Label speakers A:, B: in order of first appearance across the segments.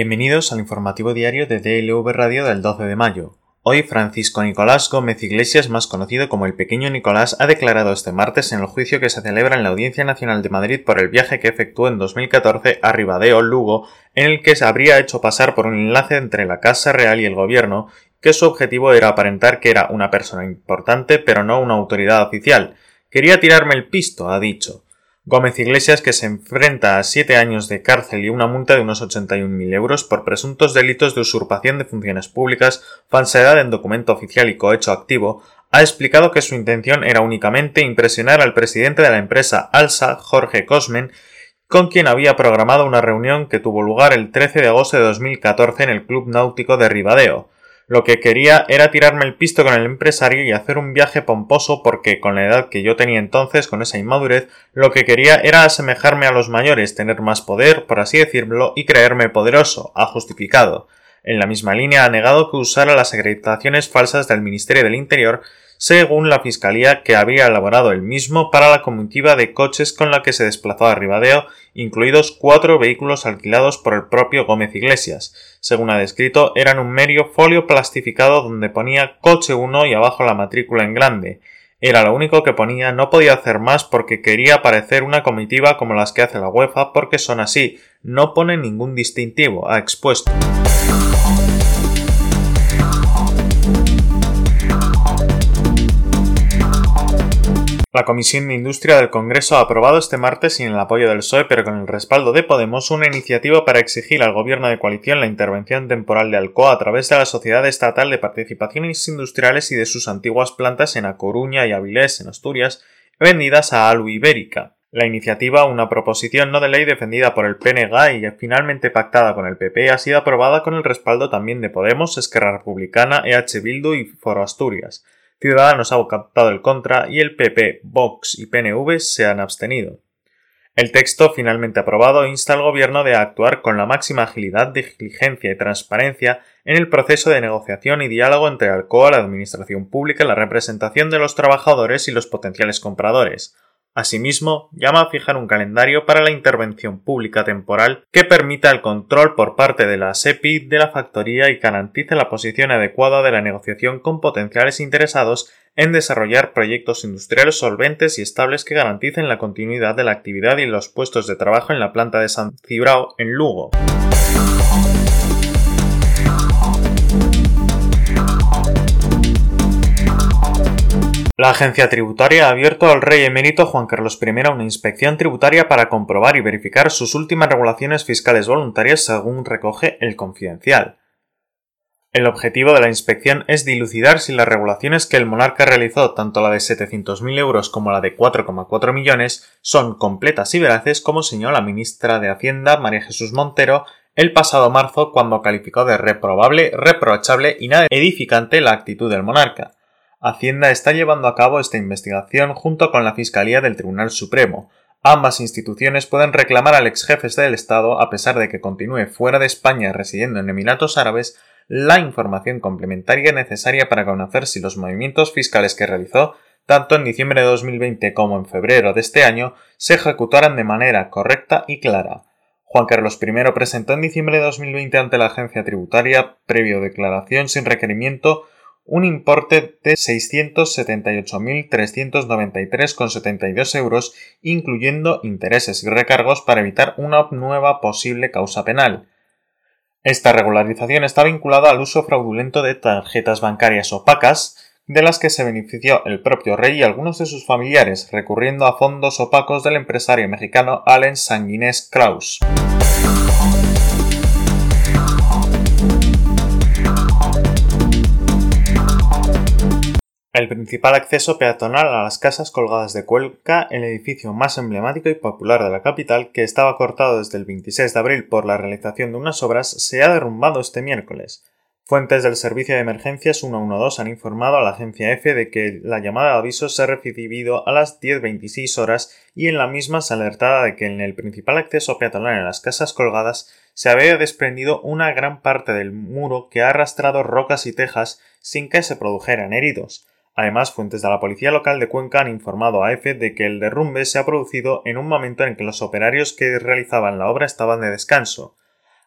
A: Bienvenidos al informativo diario de DLV Radio del 12 de mayo. Hoy Francisco Nicolás Gómez Iglesias, más conocido como el pequeño Nicolás, ha declarado este martes en el juicio que se celebra en la Audiencia Nacional de Madrid por el viaje que efectuó en 2014 a Ribadeo, Lugo, en el que se habría hecho pasar por un enlace entre la Casa Real y el Gobierno, que su objetivo era aparentar que era una persona importante pero no una autoridad oficial. Quería tirarme el pisto, ha dicho. Gómez Iglesias, que se enfrenta a siete años de cárcel y una multa de unos 81.000 euros por presuntos delitos de usurpación de funciones públicas, falsedad en documento oficial y cohecho activo, ha explicado que su intención era únicamente impresionar al presidente de la empresa Alsa, Jorge Cosmen, con quien había programado una reunión que tuvo lugar el 13 de agosto de 2014 en el Club Náutico de Ribadeo. Lo que quería era tirarme el pisto con el empresario y hacer un viaje pomposo porque con la edad que yo tenía entonces, con esa inmadurez, lo que quería era asemejarme a los mayores, tener más poder, por así decirlo, y creerme poderoso, ha justificado. En la misma línea ha negado que usara las acreditaciones falsas del Ministerio del Interior según la Fiscalía que había elaborado el mismo para la comitiva de coches con la que se desplazó a Ribadeo, incluidos cuatro vehículos alquilados por el propio Gómez Iglesias. Según ha descrito, eran un medio folio plastificado donde ponía coche 1 y abajo la matrícula en grande. Era lo único que ponía, no podía hacer más porque quería parecer una comitiva como las que hace la UEFA porque son así, no pone ningún distintivo, ha expuesto. La Comisión de Industria del Congreso ha aprobado este martes, sin el apoyo del PSOE pero con el respaldo de Podemos, una iniciativa para exigir al Gobierno de coalición la intervención temporal de Alcoa a través de la Sociedad Estatal de Participaciones Industriales y de sus antiguas plantas en A Coruña y Avilés, en Asturias, vendidas a Alu Ibérica. La iniciativa, una proposición no de ley defendida por el PNG y finalmente pactada con el PP, ha sido aprobada con el respaldo también de Podemos, Esquerra Republicana, EH Bildu y Foro Asturias. Ciudadanos ha captado el contra y el PP, Vox y PNV se han abstenido. El texto finalmente aprobado insta al Gobierno de actuar con la máxima agilidad, diligencia y transparencia en el proceso de negociación y diálogo entre Alcoa, la Administración Pública, la representación de los trabajadores y los potenciales compradores, Asimismo, llama a fijar un calendario para la intervención pública temporal que permita el control por parte de la SEPI de la factoría y garantice la posición adecuada de la negociación con potenciales interesados en desarrollar proyectos industriales solventes y estables que garanticen la continuidad de la actividad y los puestos de trabajo en la planta de San Cibrao en Lugo. La agencia tributaria ha abierto al rey emérito Juan Carlos I una inspección tributaria para comprobar y verificar sus últimas regulaciones fiscales voluntarias según recoge el confidencial. El objetivo de la inspección es dilucidar si las regulaciones que el monarca realizó, tanto la de 700.000 euros como la de 4,4 millones, son completas y veraces, como señaló la ministra de Hacienda María Jesús Montero el pasado marzo cuando calificó de reprobable, reprochable y nada edificante la actitud del monarca. Hacienda está llevando a cabo esta investigación junto con la Fiscalía del Tribunal Supremo. Ambas instituciones pueden reclamar al ex jefe del Estado, a pesar de que continúe fuera de España residiendo en Emiratos Árabes, la información complementaria necesaria para conocer si los movimientos fiscales que realizó, tanto en diciembre de 2020 como en febrero de este año, se ejecutaran de manera correcta y clara. Juan Carlos I presentó en diciembre de 2020 ante la agencia tributaria, previo declaración sin requerimiento, un importe de 678.393,72 euros, incluyendo intereses y recargos para evitar una nueva posible causa penal. Esta regularización está vinculada al uso fraudulento de tarjetas bancarias opacas, de las que se benefició el propio rey y algunos de sus familiares, recurriendo a fondos opacos del empresario mexicano Allen Sanguinés Kraus. El principal acceso peatonal a las casas colgadas de Cuenca, el edificio más emblemático y popular de la capital, que estaba cortado desde el 26 de abril por la realización de unas obras, se ha derrumbado este miércoles. Fuentes del Servicio de Emergencias 112 han informado a la agencia EFE de que la llamada de aviso se ha recibido a las 10.26 horas y en la misma se alertaba de que en el principal acceso peatonal en las casas colgadas se había desprendido una gran parte del muro que ha arrastrado rocas y tejas sin que se produjeran heridos. Además, fuentes de la policía local de Cuenca han informado a EFE de que el derrumbe se ha producido en un momento en que los operarios que realizaban la obra estaban de descanso.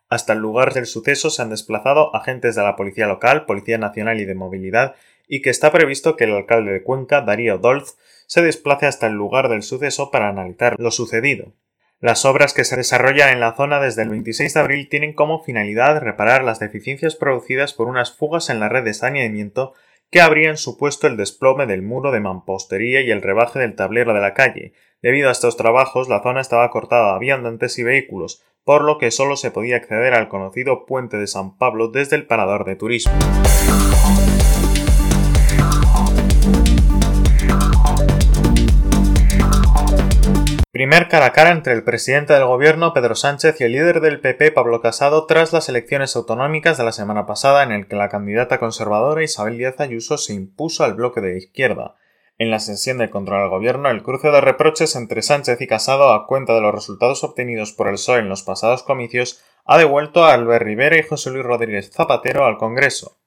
A: Hasta el lugar del suceso se han desplazado agentes de la Policía Local, Policía Nacional y de Movilidad, y que está previsto que el alcalde de Cuenca, Darío Dolz, se desplace hasta el lugar del suceso para analizar lo sucedido. Las obras que se desarrollan en la zona desde el 26 de abril tienen como finalidad reparar las deficiencias producidas por unas fugas en la red de saneamiento que habrían supuesto el desplome del muro de mampostería y el rebaje del tablero de la calle. Debido a estos trabajos, la zona estaba cortada a viandantes y vehículos, por lo que solo se podía acceder al conocido puente de San Pablo desde el parador de turismo. Primer cara a cara entre el presidente del gobierno Pedro Sánchez y el líder del PP Pablo Casado tras las elecciones autonómicas de la semana pasada en el que la candidata conservadora Isabel Díaz Ayuso se impuso al bloque de izquierda. En la sesión de control al gobierno, el cruce de reproches entre Sánchez y Casado a cuenta de los resultados obtenidos por el PSOE en los pasados comicios ha devuelto a Albert Rivera y José Luis Rodríguez Zapatero al Congreso.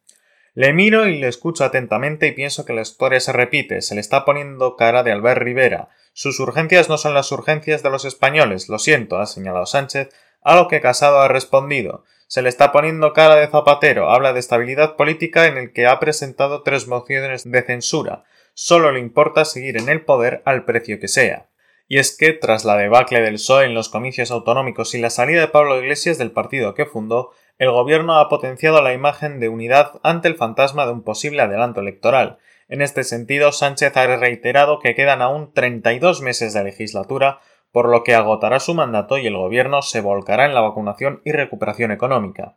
A: Le miro y le escucho atentamente y pienso que la historia se repite, se le está poniendo cara de Albert Rivera, sus urgencias no son las urgencias de los españoles, lo siento, ha señalado Sánchez, a lo que Casado ha respondido. Se le está poniendo cara de Zapatero, habla de estabilidad política en el que ha presentado tres mociones de censura. Solo le importa seguir en el poder al precio que sea. Y es que, tras la debacle del PSOE en los comicios autonómicos y la salida de Pablo Iglesias del partido que fundó, el gobierno ha potenciado la imagen de unidad ante el fantasma de un posible adelanto electoral, en este sentido, Sánchez ha reiterado que quedan aún 32 meses de legislatura, por lo que agotará su mandato y el gobierno se volcará en la vacunación y recuperación económica.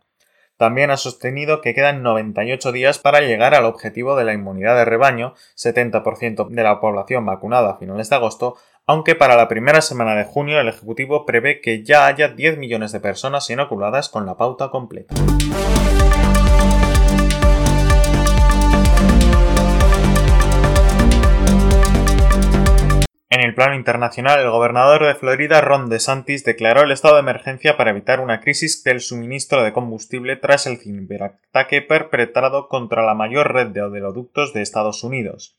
A: También ha sostenido que quedan 98 días para llegar al objetivo de la inmunidad de rebaño, 70% de la población vacunada a finales de agosto, aunque para la primera semana de junio el Ejecutivo prevé que ya haya 10 millones de personas inoculadas con la pauta completa. En el plano internacional, el gobernador de Florida, Ron DeSantis, declaró el estado de emergencia para evitar una crisis del suministro de combustible tras el ciberataque perpetrado contra la mayor red de oleoductos de Estados Unidos.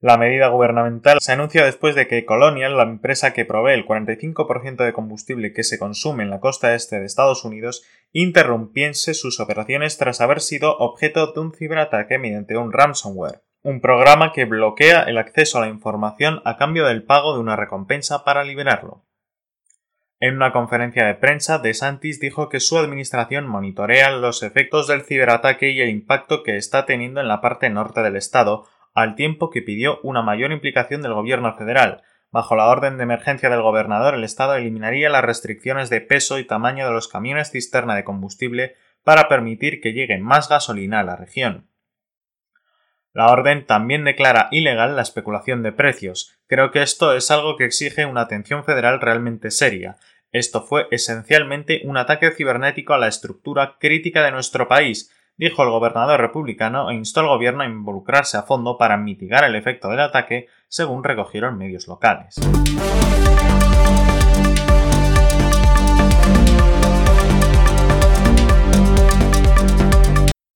A: La medida gubernamental se anuncia después de que Colonial, la empresa que provee el 45% de combustible que se consume en la costa este de Estados Unidos, interrumpiese sus operaciones tras haber sido objeto de un ciberataque mediante un ransomware un programa que bloquea el acceso a la información a cambio del pago de una recompensa para liberarlo. En una conferencia de prensa, DeSantis dijo que su administración monitorea los efectos del ciberataque y el impacto que está teniendo en la parte norte del estado, al tiempo que pidió una mayor implicación del gobierno federal. Bajo la orden de emergencia del gobernador, el estado eliminaría las restricciones de peso y tamaño de los camiones cisterna de combustible para permitir que llegue más gasolina a la región. La orden también declara ilegal la especulación de precios. Creo que esto es algo que exige una atención federal realmente seria. Esto fue esencialmente un ataque cibernético a la estructura crítica de nuestro país, dijo el gobernador republicano e instó al gobierno a involucrarse a fondo para mitigar el efecto del ataque, según recogieron medios locales.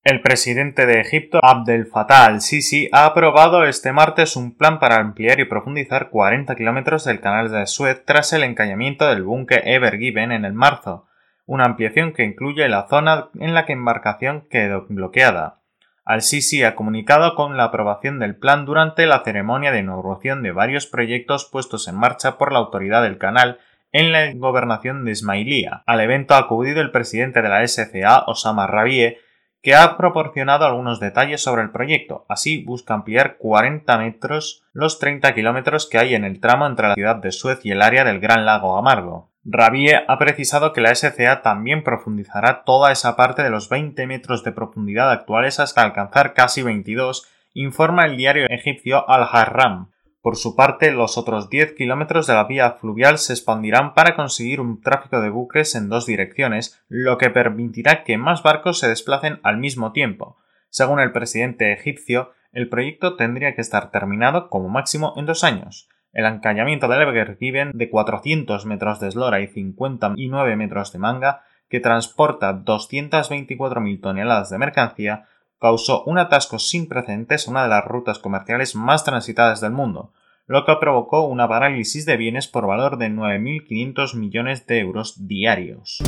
A: El presidente de Egipto, Abdel Fattah al-Sisi, ha aprobado este martes un plan para ampliar y profundizar 40 kilómetros del canal de Suez tras el encañamiento del buque Ever Given en el marzo, una ampliación que incluye la zona en la que embarcación quedó bloqueada. Al-Sisi ha comunicado con la aprobación del plan durante la ceremonia de inauguración de varios proyectos puestos en marcha por la autoridad del canal en la gobernación de Ismailia. Al evento ha acudido el presidente de la SCA, Osama Rabie, que ha proporcionado algunos detalles sobre el proyecto. Así busca ampliar 40 metros los 30 kilómetros que hay en el tramo entre la ciudad de Suez y el área del Gran Lago Amargo. Rabie ha precisado que la SCA también profundizará toda esa parte de los 20 metros de profundidad actuales hasta alcanzar casi 22, informa el diario egipcio Al-Harram. Por su parte, los otros 10 kilómetros de la vía fluvial se expandirán para conseguir un tráfico de buques en dos direcciones, lo que permitirá que más barcos se desplacen al mismo tiempo. Según el presidente egipcio, el proyecto tendría que estar terminado como máximo en dos años. El encallamiento del Ever Given, de 400 metros de eslora y 59 metros de manga, que transporta 224.000 toneladas de mercancía, causó un atasco sin precedentes en una de las rutas comerciales más transitadas del mundo, lo que provocó una parálisis de bienes por valor de 9.500 millones de euros diarios.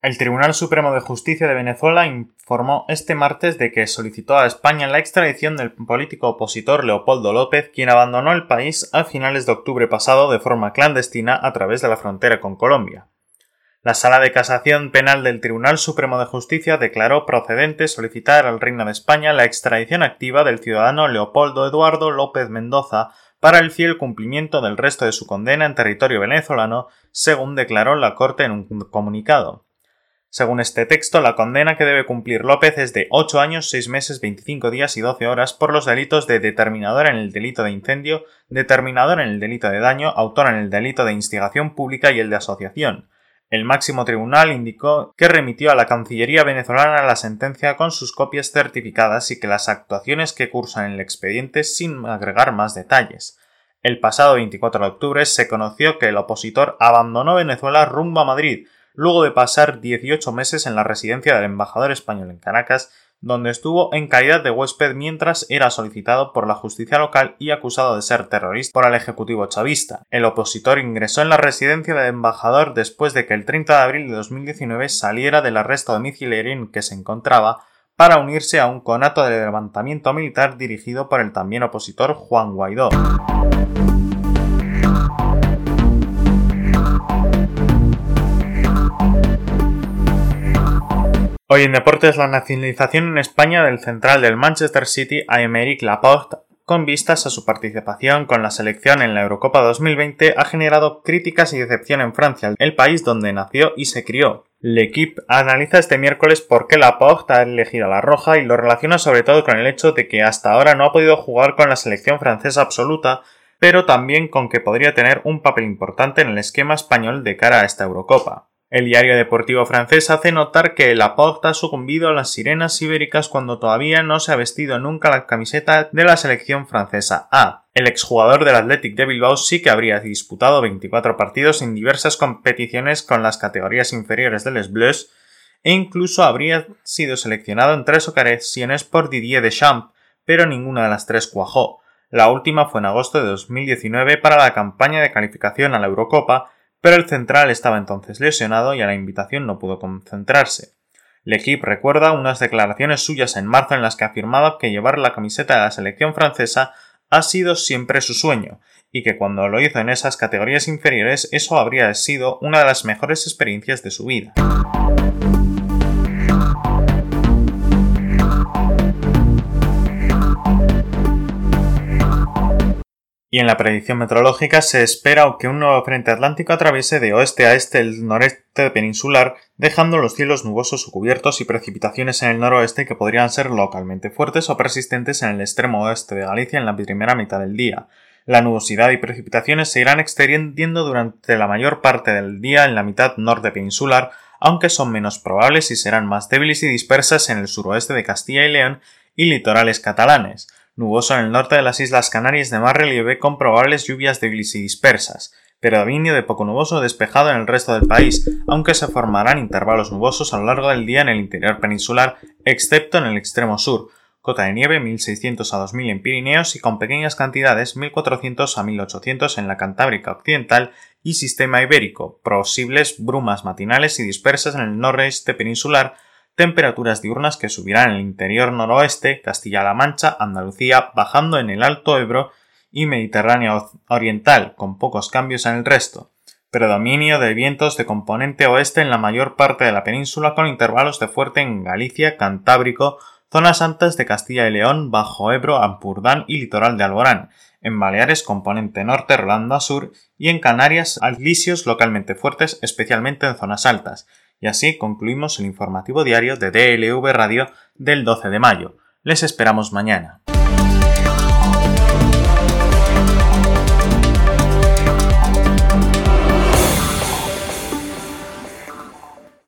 A: El Tribunal Supremo de Justicia de Venezuela informó este martes de que solicitó a España la extradición del político opositor Leopoldo López, quien abandonó el país a finales de octubre pasado de forma clandestina a través de la frontera con Colombia. La Sala de Casación Penal del Tribunal Supremo de Justicia declaró procedente solicitar al Reino de España la extradición activa del ciudadano Leopoldo Eduardo López Mendoza para el fiel cumplimiento del resto de su condena en territorio venezolano, según declaró la Corte en un comunicado. Según este texto, la condena que debe cumplir López es de 8 años, 6 meses, 25 días y 12 horas por los delitos de determinador en el delito de incendio, determinador en el delito de daño, autor en el delito de instigación pública y el de asociación. El máximo tribunal indicó que remitió a la Cancillería venezolana la sentencia con sus copias certificadas y que las actuaciones que cursan el expediente sin agregar más detalles. El pasado 24 de octubre se conoció que el opositor abandonó Venezuela rumbo a Madrid, luego de pasar 18 meses en la residencia del embajador español en Caracas, donde estuvo en calidad de huésped mientras era solicitado por la justicia local y acusado de ser terrorista por el Ejecutivo chavista. El opositor ingresó en la residencia del embajador después de que el 30 de abril de 2019 saliera del arresto domiciliario en que se encontraba para unirse a un conato de levantamiento militar dirigido por el también opositor Juan Guaidó. Hoy en deportes la nacionalización en España del central del Manchester City a Aymeric Laporte con vistas a su participación con la selección en la Eurocopa 2020 ha generado críticas y decepción en Francia, el país donde nació y se crió. L'Equipe analiza este miércoles por qué Laporte ha elegido la roja y lo relaciona sobre todo con el hecho de que hasta ahora no ha podido jugar con la selección francesa absoluta, pero también con que podría tener un papel importante en el esquema español de cara a esta Eurocopa. El diario deportivo francés hace notar que Laporte ha sucumbido a las sirenas ibéricas cuando todavía no se ha vestido nunca la camiseta de la selección francesa A. El exjugador del Athletic de Bilbao sí que habría disputado 24 partidos en diversas competiciones con las categorías inferiores de Les Bleus e incluso habría sido seleccionado en tres ocasiones por Didier Deschamps, pero ninguna de las tres cuajó. La última fue en agosto de 2019 para la campaña de calificación a la Eurocopa pero el central estaba entonces lesionado y a la invitación no pudo concentrarse. L'Equipe recuerda unas declaraciones suyas en marzo en las que afirmaba que llevar la camiseta de la selección francesa ha sido siempre su sueño, y que cuando lo hizo en esas categorías inferiores eso habría sido una de las mejores experiencias de su vida. Y en la predicción meteorológica se espera que un nuevo frente atlántico atraviese de oeste a este el noreste peninsular, dejando los cielos nubosos o cubiertos y precipitaciones en el noroeste que podrían ser localmente fuertes o persistentes en el extremo oeste de Galicia en la primera mitad del día. La nubosidad y precipitaciones se irán extendiendo durante la mayor parte del día en la mitad norte peninsular, aunque son menos probables y serán más débiles y dispersas en el suroeste de Castilla y León y litorales catalanes nuboso en el norte de las Islas Canarias de más relieve con probables lluvias débiles y dispersas, predominio de poco nuboso despejado en el resto del país, aunque se formarán intervalos nubosos a lo largo del día en el interior peninsular, excepto en el extremo sur, cota de nieve 1600 a 2000 en Pirineos y con pequeñas cantidades 1400 a 1800 en la Cantábrica Occidental y Sistema Ibérico, posibles brumas matinales y dispersas en el noroeste peninsular, temperaturas diurnas que subirán en el interior noroeste, Castilla-La Mancha, Andalucía, bajando en el Alto Ebro y Mediterráneo Oriental, con pocos cambios en el resto. Predominio de vientos de componente oeste en la mayor parte de la península con intervalos de fuerte en Galicia, Cantábrico, zonas altas de Castilla y León, Bajo Ebro, Ampurdán y litoral de Alborán, en Baleares componente norte rolando a sur y en Canarias alisios localmente fuertes especialmente en zonas altas, y así concluimos el informativo diario de DLV Radio del 12 de mayo. Les esperamos mañana.